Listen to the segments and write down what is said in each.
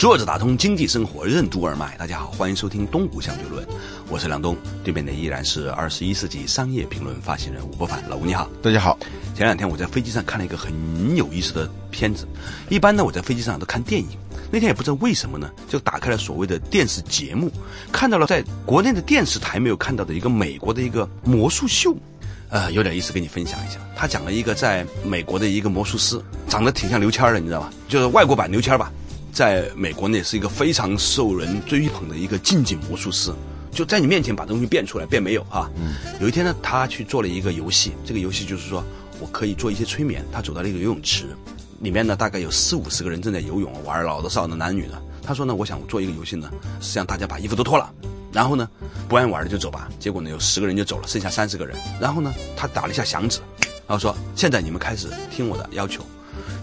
坐着打通经济生活任督二脉，大家好，欢迎收听东吴相对论，我是梁东，对面的依然是二十一世纪商业评论发行人吴伯凡，老吴你好。大家好。前两天我在飞机上看了一个很有意思的片子，一般呢我在飞机上都看电影，那天也不知道为什么呢，就打开了所谓的电视节目，看到了在国内的电视台没有看到的一个美国的一个魔术秀，呃，有点意思，跟你分享一下。他讲了一个在美国的一个魔术师，长得挺像刘谦的，你知道吧？就是外国版刘谦吧。在美国呢，是一个非常受人追捧的一个近景魔术师，就在你面前把东西变出来，变没有哈。嗯。有一天呢，他去做了一个游戏，这个游戏就是说我可以做一些催眠。他走到了一个游泳池，里面呢大概有四五十个人正在游泳玩，老的少的男女的。他说呢，我想做一个游戏呢，是让大家把衣服都脱了，然后呢不爱玩的就走吧。结果呢有十个人就走了，剩下三十个人。然后呢他打了一下响指，然后说现在你们开始听我的要求，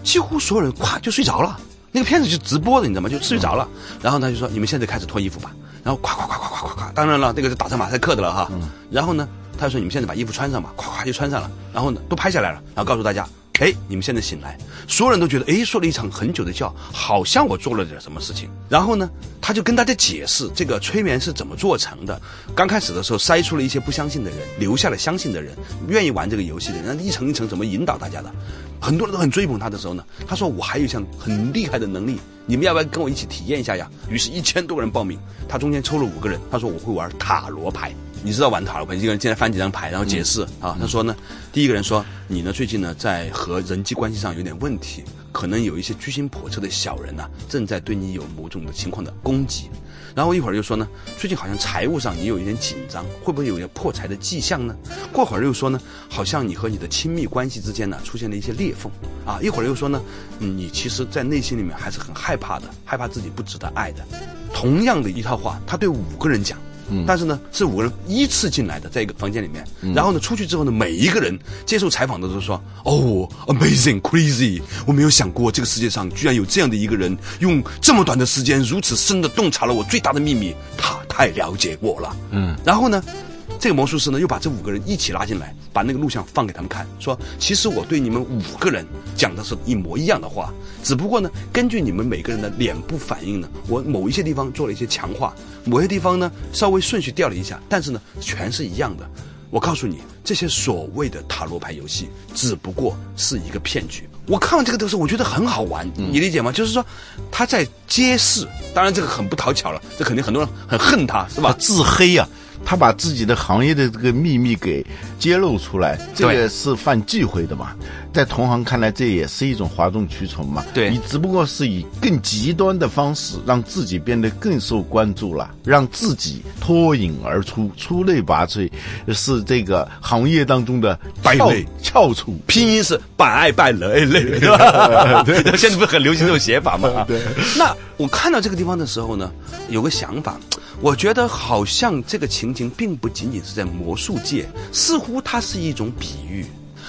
几乎所有人咵 就睡着了。那个片子就直播的，你知道吗？就睡着了。然后他就说：“你们现在开始脱衣服吧。”然后咵咵咵咵咵咵咵，当然了，那个是打上马赛克的了哈。然后呢，他就说：“你们现在把衣服穿上吧。”咵咵就穿上了。然后呢，都拍下来了。然后告诉大家。哎，你们现在醒来，所有人都觉得，哎，睡了一场很久的觉，好像我做了点什么事情。然后呢，他就跟大家解释这个催眠是怎么做成的。刚开始的时候筛出了一些不相信的人，留下了相信的人，愿意玩这个游戏的人，一层一层怎么引导大家的。很多人都很追捧他的时候呢，他说我还有一项很厉害的能力，你们要不要跟我一起体验一下呀？于是，一千多个人报名，他中间抽了五个人，他说我会玩塔罗牌。你知道玩塔罗牌，一个人进来翻几张牌，然后解释啊。他说呢，第一个人说你呢最近呢在和人际关系上有点问题，可能有一些居心叵测的小人呢正在对你有某种的情况的攻击。然后一会儿又说呢，最近好像财务上你有一点紧张，会不会有些破财的迹象呢？过会儿又说呢，好像你和你的亲密关系之间呢出现了一些裂缝啊。一会儿又说呢，你其实，在内心里面还是很害怕的，害怕自己不值得爱的。同样的一套话，他对五个人讲。但是呢，是五个人依次进来的，在一个房间里面。然后呢，出去之后呢，每一个人接受采访的都说：“哦，amazing crazy，我没有想过这个世界上居然有这样的一个人，用这么短的时间如此深的洞察了我最大的秘密。他太了解我了。”嗯，然后呢？这个魔术师呢，又把这五个人一起拉进来，把那个录像放给他们看，说：“其实我对你们五个人讲的是一模一样的话，只不过呢，根据你们每个人的脸部反应呢，我某一些地方做了一些强化，某些地方呢稍微顺序调了一下，但是呢，全是一样的。我告诉你，这些所谓的塔罗牌游戏只不过是一个骗局。我看完这个的时候，我觉得很好玩，你理解吗？就是说，他在揭示，当然这个很不讨巧了，这肯定很多人很恨他，是吧？自黑呀。”他把自己的行业的这个秘密给揭露出来，这个是犯忌讳的嘛？在同行看来，这也是一种哗众取宠嘛？对你只不过是以更极端的方式让自己变得更受关注了，让自己脱颖而出、出类拔萃，是这个行业当中的败类、翘楚。拼音是百爱败类类，对吧？对，现在不是很流行这种写法吗？对。那我看到这个地方的时候呢，有个想法。我觉得好像这个情景并不仅仅是在魔术界，似乎它是一种比喻，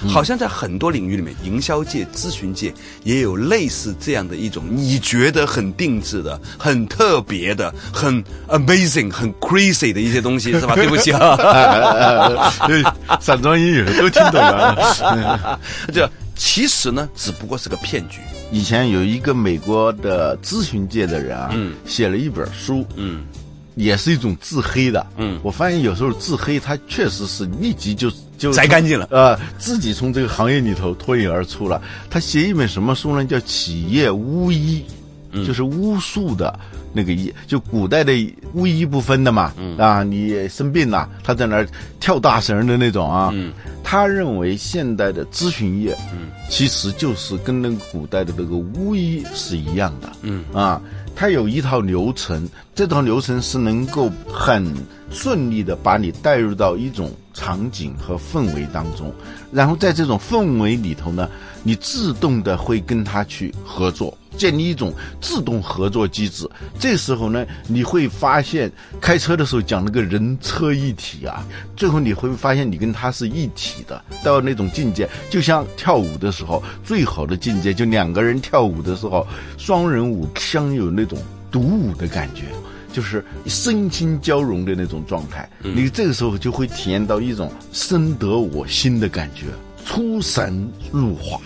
好像在很多领域里面，营销界、咨询界也有类似这样的一种你觉得很定制的、很特别的、很 amazing、很 crazy 的一些东西，是吧？对不起啊，散装英语都听懂了。这其实呢，只不过是个骗局。以前有一个美国的咨询界的人啊，写了一本书，嗯。也是一种自黑的，嗯，我发现有时候自黑，他确实是立即就就摘干净了，呃，自己从这个行业里头脱颖而出了。他写一本什么书呢？叫《企业巫医》，就是巫术的那个医，就古代的巫医不分的嘛。啊，你生病了，他在那儿跳大绳的那种啊。他认为现代的咨询业，嗯其实就是跟那个古代的那个巫医是一样的。嗯啊，他有一套流程，这套流程是能够很顺利的把你带入到一种场景和氛围当中，然后在这种氛围里头呢，你自动的会跟他去合作。建立一种自动合作机制，这时候呢，你会发现开车的时候讲那个人车一体啊，最后你会发现你跟他是一体的，到那种境界，就像跳舞的时候最好的境界，就两个人跳舞的时候，双人舞相有那种独舞的感觉，就是身心交融的那种状态。你这个时候就会体验到一种深得我心的感觉，出神入化，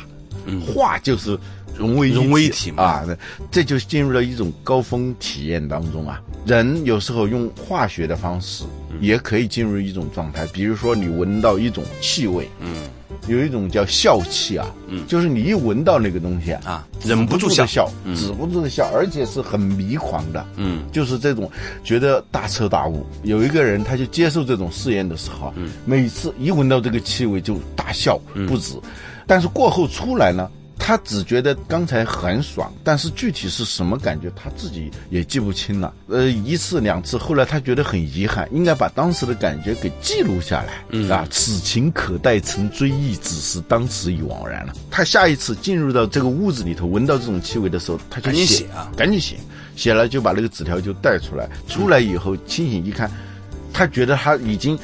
化就是。融为融为一体嘛啊，这就进入了一种高峰体验当中啊。人有时候用化学的方式也可以进入一种状态，比如说你闻到一种气味，嗯，有一种叫笑气啊，嗯，就是你一闻到那个东西啊，忍不住笑，笑，止不住的笑，而且是很迷狂的，嗯，就是这种觉得大彻大悟。有一个人他就接受这种试验的时候，嗯，每次一闻到这个气味就大笑不止，但是过后出来呢。他只觉得刚才很爽，但是具体是什么感觉，他自己也记不清了。呃，一次两次，后来他觉得很遗憾，应该把当时的感觉给记录下来。嗯啊，此情可待成追忆，只是当时已惘然了。他下一次进入到这个屋子里头，闻到这种气味的时候，他就写啊，赶紧写，写了就把那个纸条就带出来。出来以后清醒一看，他觉得他已经。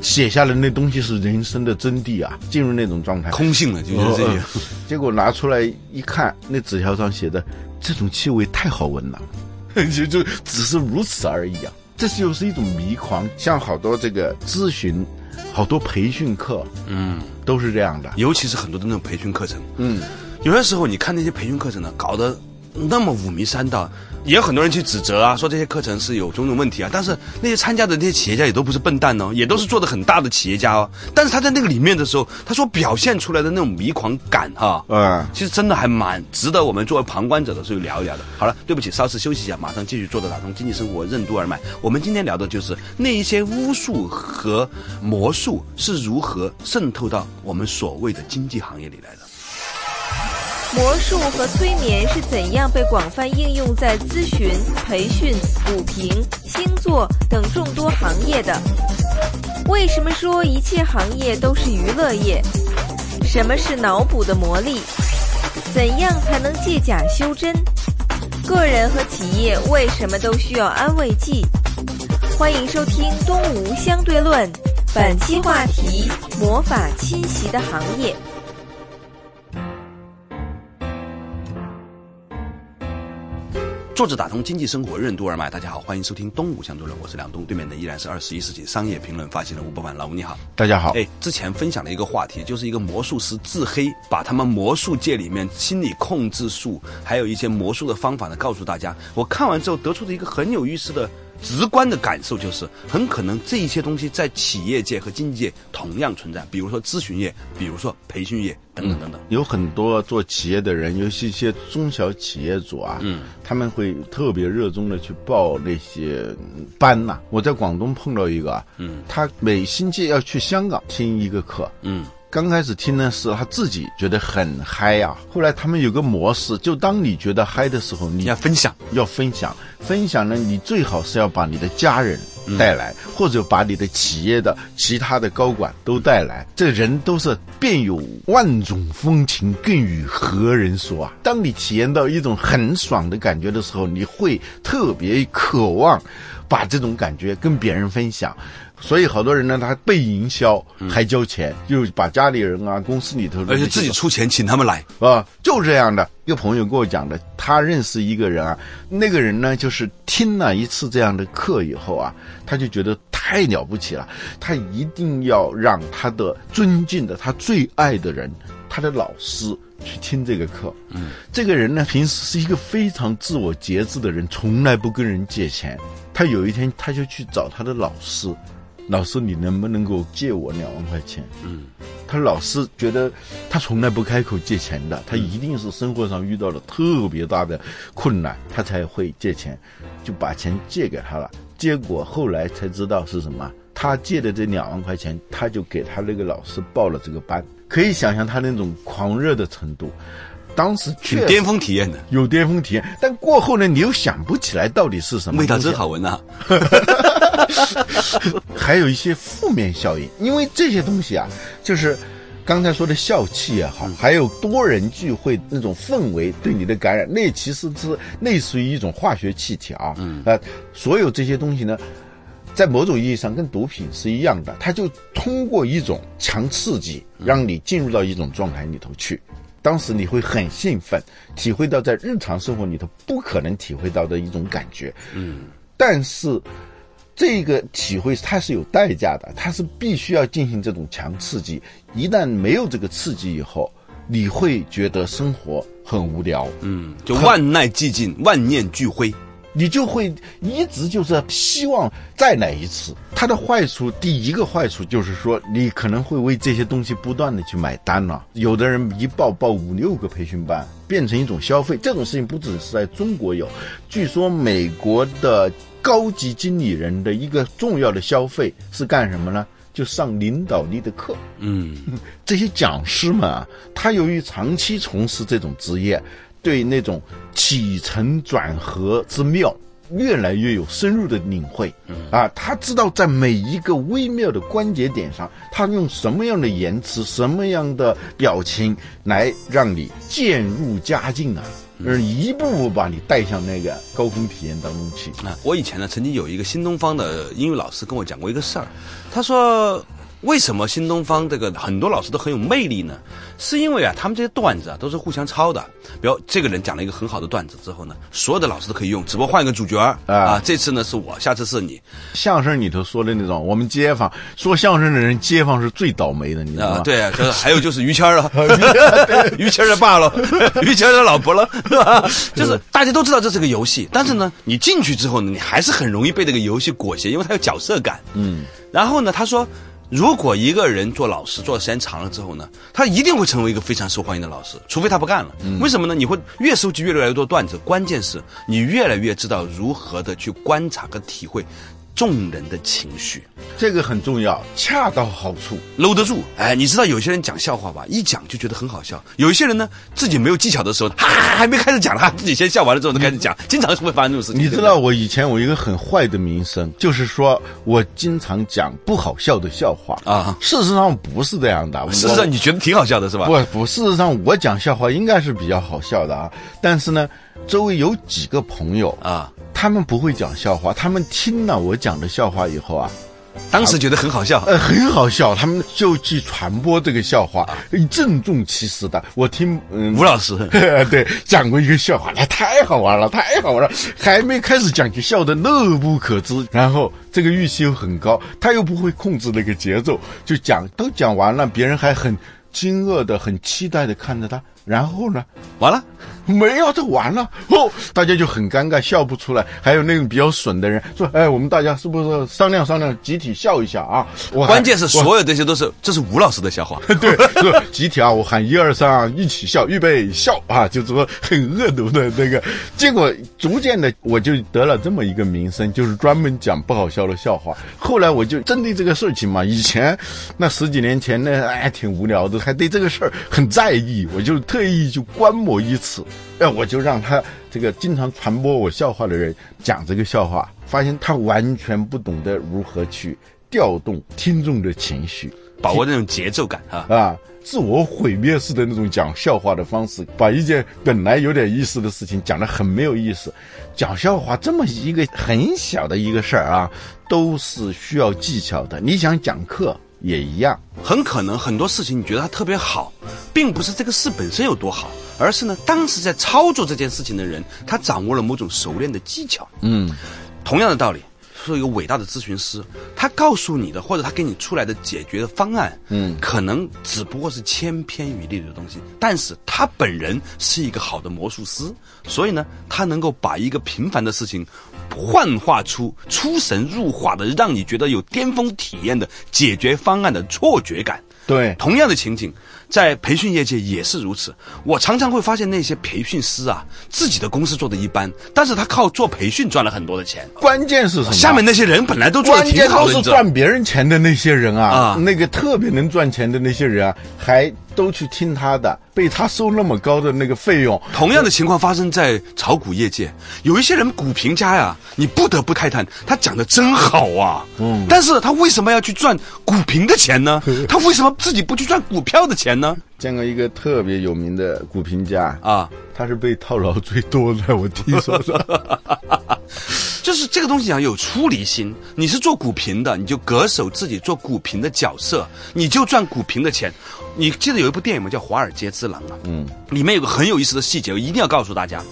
写下来那东西是人生的真谛啊，进入那种状态，空性了，就是这些。结果拿出来一看，那纸条上写的这种气味太好闻了，就就只是如此而已啊。这就是一种迷狂，像好多这个咨询，好多培训课，嗯，都是这样的。尤其是很多的那种培训课程，嗯，有些时候你看那些培训课程呢，搞得那么五迷三道。也有很多人去指责啊，说这些课程是有种种问题啊。但是那些参加的那些企业家也都不是笨蛋哦，也都是做的很大的企业家哦。但是他在那个里面的时候，他所表现出来的那种迷狂感哈，嗯，其实真的还蛮值得我们作为旁观者的时候聊一聊的。好了，对不起，稍事休息一下，马上继续做的打通经济生活任督二脉。我们今天聊的就是那一些巫术和魔术是如何渗透到我们所谓的经济行业里来的。魔术和催眠是怎样被广泛应用在咨询、培训、补评、星座等众多行业的？为什么说一切行业都是娱乐业？什么是脑补的魔力？怎样才能借假修真？个人和企业为什么都需要安慰剂？欢迎收听《东吴相对论》，本期话题：魔法侵袭的行业。作者打通经济生活任督二脉，大家好，欢迎收听东吴相对论，我是梁东，对面的依然是二十一世纪商业评论发行人吴伯凡，老吴你好，大家好。哎，之前分享了一个话题，就是一个魔术师自黑，把他们魔术界里面心理控制术，还有一些魔术的方法呢，告诉大家。我看完之后得出的一个很有意思的。直观的感受就是，很可能这一些东西在企业界和经济界同样存在。比如说咨询业，比如说培训业，等等等等。有很多做企业的人，尤其一些中小企业主啊，嗯，他们会特别热衷的去报那些班呐。我在广东碰到一个，嗯，他每星期要去香港听一个课，嗯。刚开始听的是他自己觉得很嗨呀，后来他们有个模式，就当你觉得嗨的时候，你要分享，要分享，分享呢，你最好是要把你的家人带来，或者把你的企业的其他的高管都带来。这人都是便有万种风情，更与何人说啊？当你体验到一种很爽的感觉的时候，你会特别渴望把这种感觉跟别人分享。所以好多人呢，他被营销还交钱，就把家里人啊、公司里头，而且自己出钱请他们来啊，就这样的。一个朋友跟我讲的，他认识一个人啊，那个人呢，就是听了一次这样的课以后啊，他就觉得太了不起了，他一定要让他的尊敬的、他最爱的人，他的老师去听这个课。嗯，这个人呢，平时是一个非常自我节制的人，从来不跟人借钱。他有一天，他就去找他的老师。老师，你能不能够借我两万块钱？嗯，他老是觉得他从来不开口借钱的，他一定是生活上遇到了特别大的困难，他才会借钱，就把钱借给他了。结果后来才知道是什么，他借的这两万块钱，他就给他那个老师报了这个班，可以想象他那种狂热的程度。当时挺巅峰体验的，有巅峰体验，但过后呢，你又想不起来到底是什么。味道真好。闻呐、还有一些负面效应，因为这些东西啊，就是刚才说的笑气也好，还有多人聚会那种氛围对你的感染，那其实是类似于一种化学气体啊。嗯，呃，所有这些东西呢。在某种意义上跟毒品是一样的，它就通过一种强刺激，让你进入到一种状态里头去。当时你会很兴奋，体会到在日常生活里头不可能体会到的一种感觉。嗯，但是这个体会它是有代价的，它是必须要进行这种强刺激。一旦没有这个刺激以后，你会觉得生活很无聊。嗯，就万籁寂静，万念俱灰。你就会一直就是希望再来一次。它的坏处，第一个坏处就是说，你可能会为这些东西不断的去买单了。有的人一报报五六个培训班，变成一种消费。这种事情不只是在中国有，据说美国的高级经理人的一个重要的消费是干什么呢？就上领导力的课。嗯，这些讲师们啊，他由于长期从事这种职业，对那种起承转合之妙越来越有深入的领会。啊，他知道在每一个微妙的关节点上，他用什么样的言辞、什么样的表情来让你渐入佳境啊，而一步步把你带向那个高峰体验当中去。啊，我以前呢曾经有一个新东方的英语老师跟我讲过一个事儿，他说。为什么新东方这个很多老师都很有魅力呢？是因为啊，他们这些段子啊都是互相抄的。比如这个人讲了一个很好的段子之后呢，所有的老师都可以用，只不过换一个主角儿啊。这次呢是我，下次是你。相声里头说的那种，我们街坊说相声的人，街坊是最倒霉的，你知道吗？啊，对啊，就是还有就是于谦儿了，于谦的爸了，于谦的老婆了，是吧？就是大家都知道这是个游戏，但是呢，你进去之后呢，你还是很容易被这个游戏裹挟，因为它有角色感。嗯，然后呢，他说。如果一个人做老师做的时间长了之后呢，他一定会成为一个非常受欢迎的老师，除非他不干了。为什么呢？你会越收集越来越多段子，关键是你越来越知道如何的去观察和体会众人的情绪，这个很重要，恰到好处。搂得住。哎，你知道有些人讲笑话吧，一讲就觉得很好笑；有一些人呢，自己没有技巧的时候，哈哈，还没开始讲，他自己先笑完了之后，就开始讲，经常是会发生这种事情。你知道我以前我一个很坏的名声，就是说我经常讲不好笑的笑话啊事实上不是这样的，事实上你觉得挺好笑的是吧？不不，事实上我讲笑话应该是比较好笑的啊，但是呢，周围有几个朋友啊，他们不会讲笑话，他们听了我讲的笑话以后啊，当时觉得很好笑，呃，很好笑，他们就去传播这个笑话，郑重其事的。我听嗯吴老师。对讲过一个笑话，那太好玩了，太好玩了，还没开始讲就笑得乐不可支，然后这个预期又很高，他又不会控制那个节奏，就讲都讲完了，别人还很惊愕的、很期待的看着他，然后呢，完了。没有，这完了哦，大家就很尴尬，笑不出来。还有那种比较损的人说：“哎，我们大家是不是商量商量，集体笑一下啊？”我关键是所有这些都是这是吴老师的笑话，对，是集体啊！我喊一二三啊，一起笑，预备笑啊！就是说很恶毒的那个。结果逐渐的，我就得了这么一个名声，就是专门讲不好笑的笑话。后来我就针对这个事情嘛，以前那十几年前呢，哎，挺无聊的，还对这个事儿很在意，我就特意就观摩一次。哎，我就让他这个经常传播我笑话的人讲这个笑话，发现他完全不懂得如何去调动听众的情绪，把握那种节奏感啊。啊，自我毁灭式的那种讲笑话的方式，把一件本来有点意思的事情讲得很没有意思。讲笑话这么一个很小的一个事儿啊，都是需要技巧的。你想讲课也一样，很可能很多事情你觉得它特别好，并不是这个事本身有多好，而是呢，当时在操作这件事情的人，他掌握了某种熟练的技巧。嗯，同样的道理，说一个伟大的咨询师，他告诉你的或者他给你出来的解决的方案，嗯。可能只不过是千篇一律的东西，但是他本人是一个好的魔术师，所以呢，他能够把一个平凡的事情幻化出出神入化的，让你觉得有巅峰体验的解决方案的错觉感。对同样的情景，在培训业界也是如此。我常常会发现那些培训师啊，自己的公司做的一般，但是他靠做培训赚了很多的钱。关键是什么？下面那些人本来都做的关键挺好的，都是赚别人钱的那些人啊，啊那个特别能赚钱的那些人啊，还都去听他的，被他收那么高的那个费用，同样的情况发生在炒股业界，有一些人股评家呀，你不得不慨叹，他讲的真好啊，嗯，但是他为什么要去赚股评的钱呢？他为什么自己不去赚股票的钱呢？见过一个特别有名的股评家，啊，他是被套牢最多的，我听说的。就是这个东西啊，有出离心。你是做股评的，你就恪守自己做股评的角色，你就赚股评的钱。你记得有一部电影吗？叫《华尔街之狼》啊，嗯，里面有个很有意思的细节，我一定要告诉大家。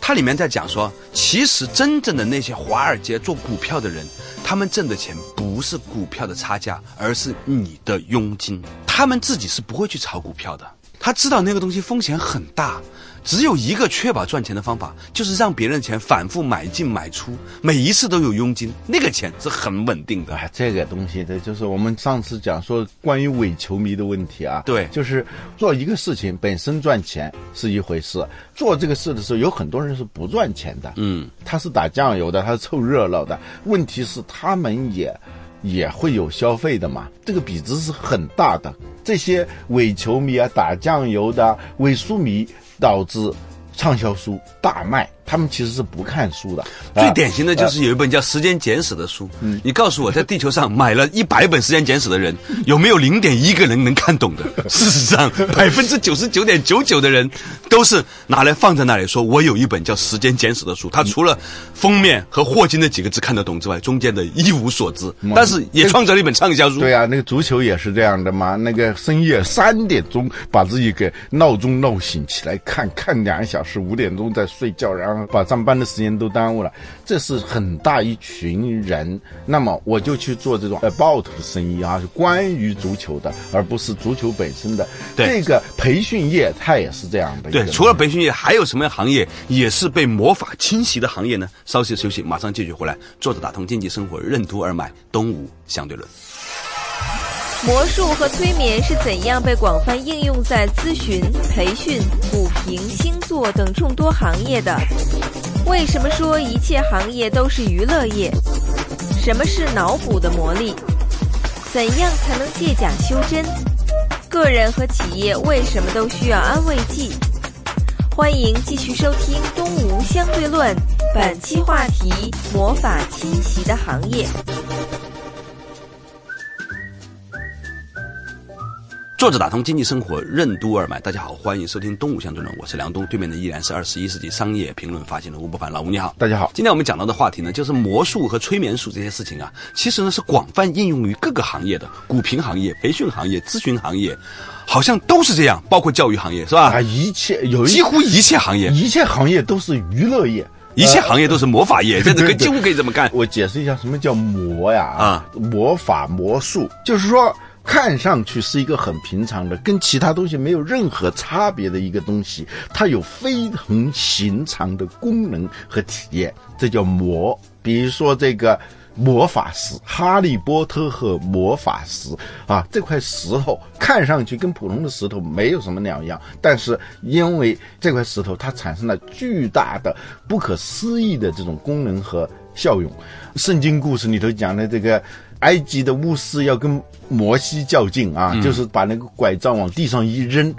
它里面在讲说，其实真正的那些华尔街做股票的人，他们挣的钱不是股票的差价，而是你的佣金。他们自己是不会去炒股票的，他知道那个东西风险很大。只有一个确保赚钱的方法，就是让别人的钱反复买进买出，每一次都有佣金，那个钱是很稳定的。哎，这个东西，这就是我们上次讲说关于伪球迷的问题啊。对就是做一个事情本身赚钱是一回事，做这个事的时候，有很多人是不赚钱的。嗯，他是打酱油的，他是凑热闹的。问题是他们也也会有消费的嘛，这个比值是很大的。这些伪球迷啊，打酱油的伪书迷，导致畅销书大卖。他们其实是不看书的。最啊典型的就是有一本叫《时间简史》的书。嗯你告诉我，在地球上买了一百本《时间简史》的人，有没有零点一个人能看懂的？事实上，百分之九十九点九九的人都是拿来放在那里，说我有一本叫《时间简史》的书。他除了封面和霍金那几个字看得懂之外，中间的一无所知。但是也创造了一本畅销书。对啊，那个足球也是这样的嘛。那个深夜三点钟把自己给闹钟闹醒起来看，看两个小时，五点钟再睡觉，然后把上班的时间都耽误了。这是很大一群人。那么我就去做这种 about 的生意啊，是关于足球的，而不是足球本身的。对这个培训业它也是这样的。对，除了培训业，还有什么行业也是被魔法侵袭的行业呢？稍事休息，马上继续回来。坐着打通经济生活，任督二脉，东吴相对论。魔术和催眠是怎样被广泛应用在咨询、培训、股评、星座等众多行业的？为什么说一切行业都是娱乐业？什么是脑补的魔力？怎样才能借假修真？个人和企业为什么都需要安慰剂？欢迎继续收听《东吴相对论》，本期话题：魔法侵袭的行业。坐着打通经济生活，任督二脉。大家好，欢迎收听《东吴相对论》，我是梁东，对面的依然是二十一世纪商业评论发行人吴伯凡。老吴你好，大家好。今天我们讲到的话题呢，就是魔术和催眠术这些事情啊，其实呢是广泛应用于各个行业的，股评行业、培训行业、咨询行业，好像都是这样，包括教育行业是吧？啊，一切有几乎一切行业，一切行业都是娱乐业。一切行业都是魔法业，这个几乎可以这么干。我解释一下什么叫魔呀？啊，魔法魔术，就是说看上去是一个很平常的，跟其他东西没有任何差别的一个东西，它有非同寻常的功能和体验，这叫魔。比如说这个。魔法石，哈利波特和魔法石啊，这块石头看上去跟普通的石头没有什么两样，但是因为这块石头它产生了巨大的、不可思议的这种功能和效用。圣经故事里头讲的这个埃及的巫师要跟摩西较劲啊，就是把那个拐杖往地上一扔。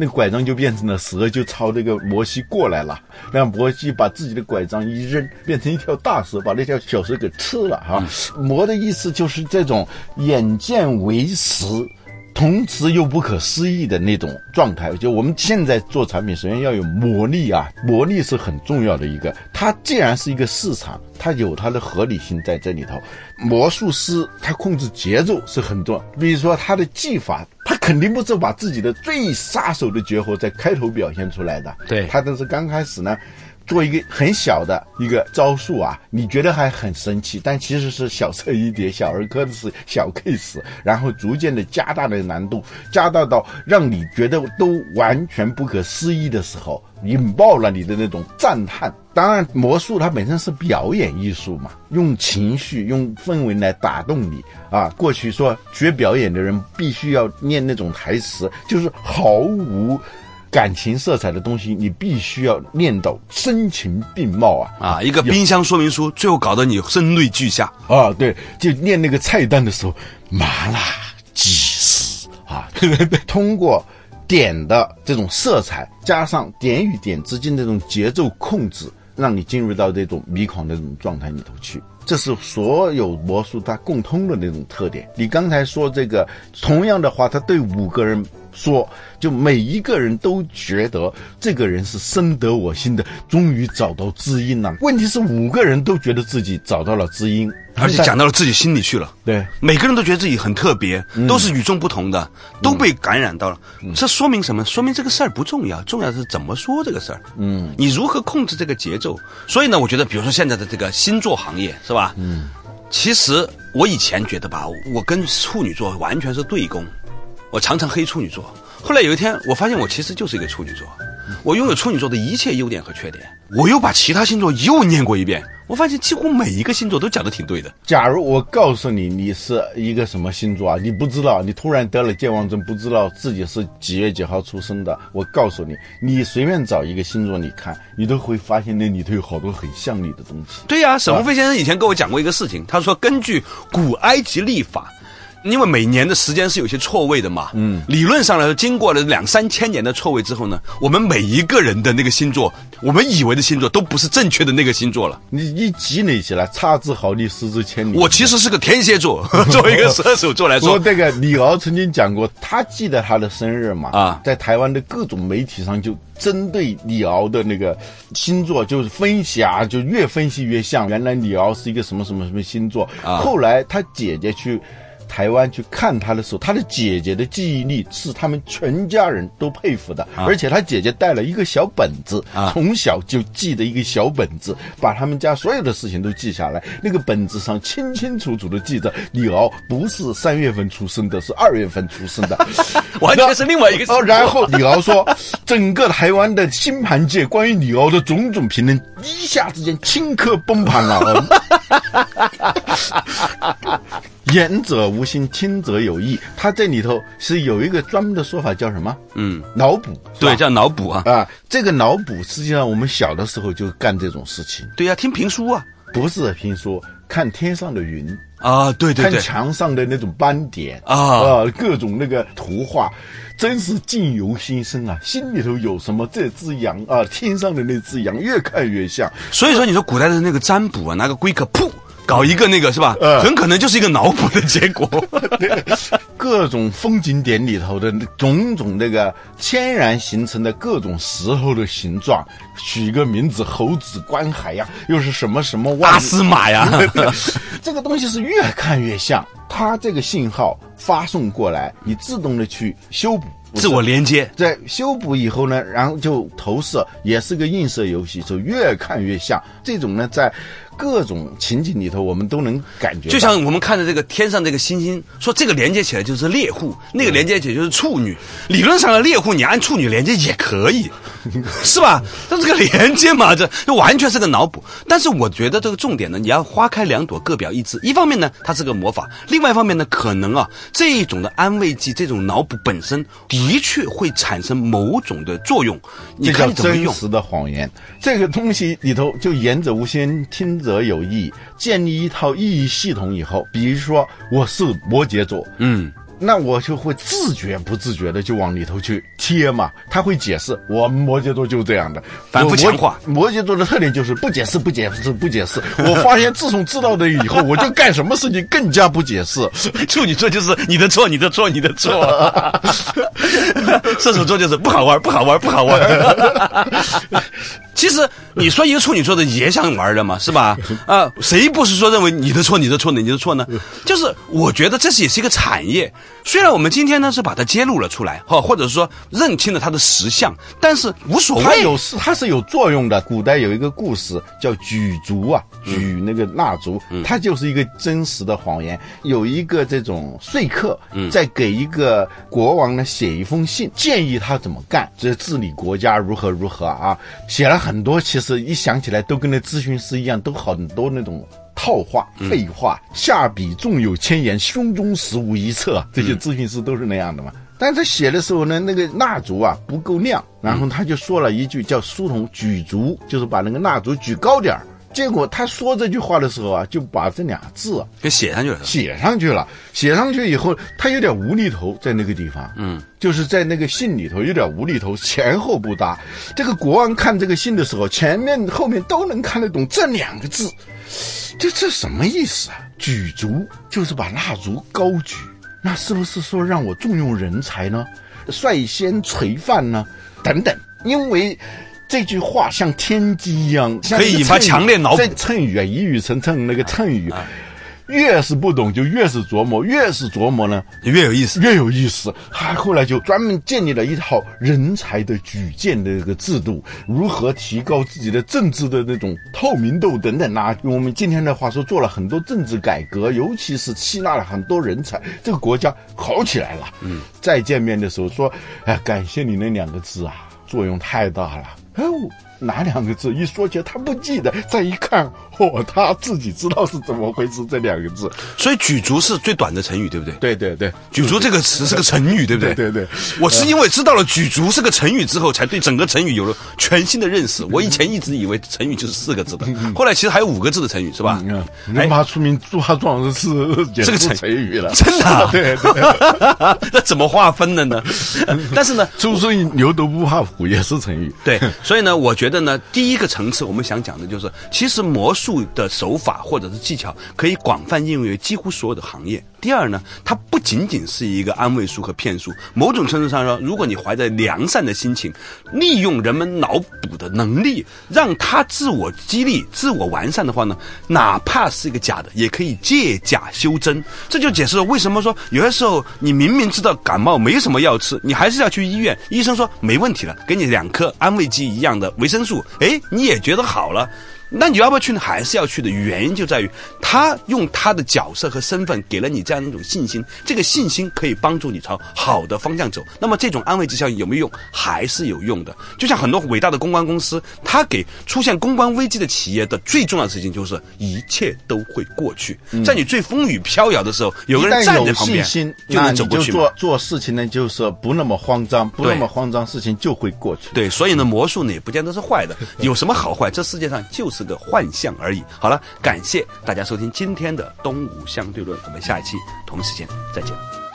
那个拐杖就变成了蛇，就朝这个摩西过来了。让摩西把自己的拐杖一扔，变成一条大蛇，把那条小蛇给吃了哈、魔的意思就是这种眼见为实。同时又不可思议的那种状态，就我们现在做产品，首先要有魔力啊，魔力是很重要的一个。它既然是一个市场，它有它的合理性在这里头。魔术师他控制节奏是很重要，比如说他的技法，他肯定不是把自己的最杀手的绝活在开头表现出来的，对他都是刚开始呢。做一个很小的一个招数啊，你觉得还很神奇，但其实是小菜一碟、小儿科的是小 case，然后逐渐的加大的难度，加大到让你觉得都完全不可思议的时候，引爆了你的那种赞叹。当然，魔术它本身是表演艺术嘛，用情绪、用氛围来打动你啊。过去说学表演的人必须要念那种台词，就是毫无。感情色彩的东西，你必须要念到声情并茂啊啊！一个冰箱说明书，最后搞得你声泪俱下啊！对，就念那个菜单的时候，麻辣鸡丝啊，通过点的这种色彩，加上点与点之间的这种节奏控制，让你进入到这种迷狂的这种状态里头去。这是所有魔术它共通的那种特点。你刚才说这个同样的话，他对五个人。说，就每一个人都觉得这个人是深得我心的，终于找到知音了。问题是五个人都觉得自己找到了知音，而且讲到了自己心里去了。对，每个人都觉得自己很特别，都是与众不同的，都被感染到了。这说明什么？说明这个事儿不重要，重要的是怎么说这个事儿。嗯，你如何控制这个节奏？所以呢，我觉得，比如说现在的这个星座行业，是吧？嗯，其实我以前觉得吧，我跟处女座完全是对攻。我常常黑处女座，后来有一天，我发现我其实就是一个处女座，我拥有处女座的一切优点和缺点。我又把其他星座又念过一遍，我发现几乎每一个星座都讲的挺对的。假如我告诉你你是一个什么星座啊，你不知道，你突然得了健忘症，不知道自己是几月几号出生的，我告诉你，你随便找一个星座，你看，你都会发现那里头有好多很像你的东西。对呀，沈鸿飞先生以前跟我讲过一个事情，他说根据古埃及历法。因为每年的时间是有些错位的嘛，嗯，理论上来说，经过了两三千年的错位之后呢，我们每一个人的那个星座，我们以为的星座都不是正确的那个星座了。你一积累起来，差之毫厘，失之千里。我其实是个天蝎座，作为一个射手座来说，这个李敖曾经讲过，他记得他的生日嘛，啊，在台湾的各种媒体上就针对李敖的那个星座就是分析啊，就越分析越像。原来李敖是一个什么什么什么星座，后来他姐姐去。台湾去看他的时候，他的姐姐的记忆力是他们全家人都佩服的，而且他姐姐带了一个小本子，从小就记的一个小本子，把他们家所有的事情都记下来。那个本子上清清楚楚的记着李敖不是三月份出生的，是二月份出生的，完全是另外一个。哦，然后李敖说，整个台湾的星盘界关于李敖的种种评论，一下之间顷刻崩盘了。言者无心，听者有意。他这里头是有一个专门的说法，叫什么？嗯，脑补。对，叫脑补啊。啊，这个脑补实际上我们小的时候就干这种事情。对呀，听评书啊，不是评书，看天上的云啊，对对对，看墙上的那种斑点啊，啊，各种那个图画，真是境由心生啊。心里头有什么，这只羊啊，天上的那只羊，越看越像。所以说，你说古代的那个占卜啊，拿个龟壳，噗。搞一个那个是吧？很可能就是一个脑补的结果。各种风景点里头的种种那个天然形成的各种石头的形状，取一个名字，猴子观海呀，又是什么什么 阿斯玛呀？这个东西是越看越像。它这个信号发送过来，你自动的去修补，自我连接。在修补以后呢，然后就投射，也是个映射游戏，就越看越像。这种呢，在。各种情景里头，我们都能感觉，就像我们看的这个天上这个星星，说这个连接起来就是猎户，那个连接起来就是处女。理论上的猎户，你按处女连接也可以，是吧？但这个连接嘛，这这完全是个脑补。但是我觉得这个重点呢，你要花开两朵，各表一枝。一方面呢，它是个魔法；另外一方面呢，可能啊，这一种的安慰剂，这种脑补本身的确会产生某种的作用。你看怎么用？真实的谎言，这个东西里头就言者无心，听。者有意建立一套意义系统以后，比如说我是摩羯座，嗯。那我就会自觉不自觉的就往里头去贴嘛，他会解释，我们摩羯座就是这样的，反复强化。摩羯座的特点就是不解释，不解释，不解释。我发现自从知道的以后，我就干什么事情更加不解释。处女座就是你的错，你的错，你的错。射手座就是不好玩，不好玩，不好玩。其实你说一个处女座的也想玩的嘛，是吧？啊，谁不是说认为你的错，你的错，你的错呢？就是我觉得这是也是一个产业。虽然我们今天呢是把它揭露了出来，哈，或者说认清了它的实相，但是无所谓。它有是它是有作用的。古代有一个故事叫举烛啊，举那个蜡烛，它就是一个真实的谎言。有一个这种说客在给一个国王呢写一封信，建议他怎么干，这治理国家如何如何啊，写了很多，其实一想起来都跟那咨询师一样，都很多那种。套话、废话，下笔纵有千言，胸中实无一策。这些咨询师都是那样的嘛。但是他写的时候呢，那个蜡烛啊不够亮，然后他就说了一句叫“书童举烛”，就是把那个蜡烛举高点儿。结果他说这句话的时候啊，就把这俩字给写上去了。写上去了，写上去以后，他有点无厘头，在那个地方，嗯，就是在那个信里头有点无厘头，前后不搭。这个国王看这个信的时候，前面后面都能看得懂这两个字。这这什么意思啊？举足就是把蜡烛高举，那是不是说让我重用人才呢？率先垂范呢？等等，因为这句话像天机一样，可以引发强烈脑补。这成语啊，一语成谶，那个谶语。越是不懂，就越是琢磨，越是琢磨呢，越有意思，越有意思。他后来就专门建立了一套人才的举荐的这个制度，如何提高自己的政治的那种透明度等等啊。用我们今天的话说，做了很多政治改革，尤其是吸纳了很多人才，这个国家好起来了。嗯，再见面的时候说，哎，感谢你那两个字啊，作用太大了。哦。哪两个字？一说起来他不记得，再一看，嚯，他自己知道是怎么回事。这两个字，所以“举足”是最短的成语，对不对？对对对，“举足”这个词是个成语，对不对？对对。我是因为知道了“举足”是个成语之后，才对整个成语有了全新的认识。我以前一直以为成语就是四个字的，后来其实还有五个字的成语，是吧？人马出名，猪怕壮是这个成语了，真的？对对。那怎么划分的呢？但是呢，猪生牛都不怕虎也是成语。对，所以呢，我觉觉得呢，第一个。层次，我们想讲的就是，其实魔术的手法或者是技巧，可以广泛应用于几乎所有的行业。第二呢，它不仅仅是一个安慰术和骗术。某种程度上说，如果你怀着良善的心情，利用人们脑补的能力，让他自我激励、自我完善的话呢，哪怕是一个假的，也可以借假修真。这就解释了为什么说有些时候你明明知道感冒没什么药吃，你还是要去医院。医生说没问题了，给你两颗安慰剂一样的维生素，哎，你也觉得好了。那你要不要去呢？还是要去的原因就在于，他用他的角色和身份给了你这样一种信心，这个信心可以帮助你朝好的方向走。那么这种安慰剂效应有没有用？还是有用的。就像很多伟大的公关公司，他给出现公关危机的企业的最重要的事情就是一切都会过去。在你最风雨飘摇的时候，有个人站在旁边，就能走过去。做做事情呢，就是不那么慌张，不那么慌张，事情就会过去。对，所以呢，魔术呢也不见得是坏的。有什么好坏？这世界上就是。是个幻象而已。好了，感谢大家收听今天的《东吴相对论》，我们下一期同一时间再见。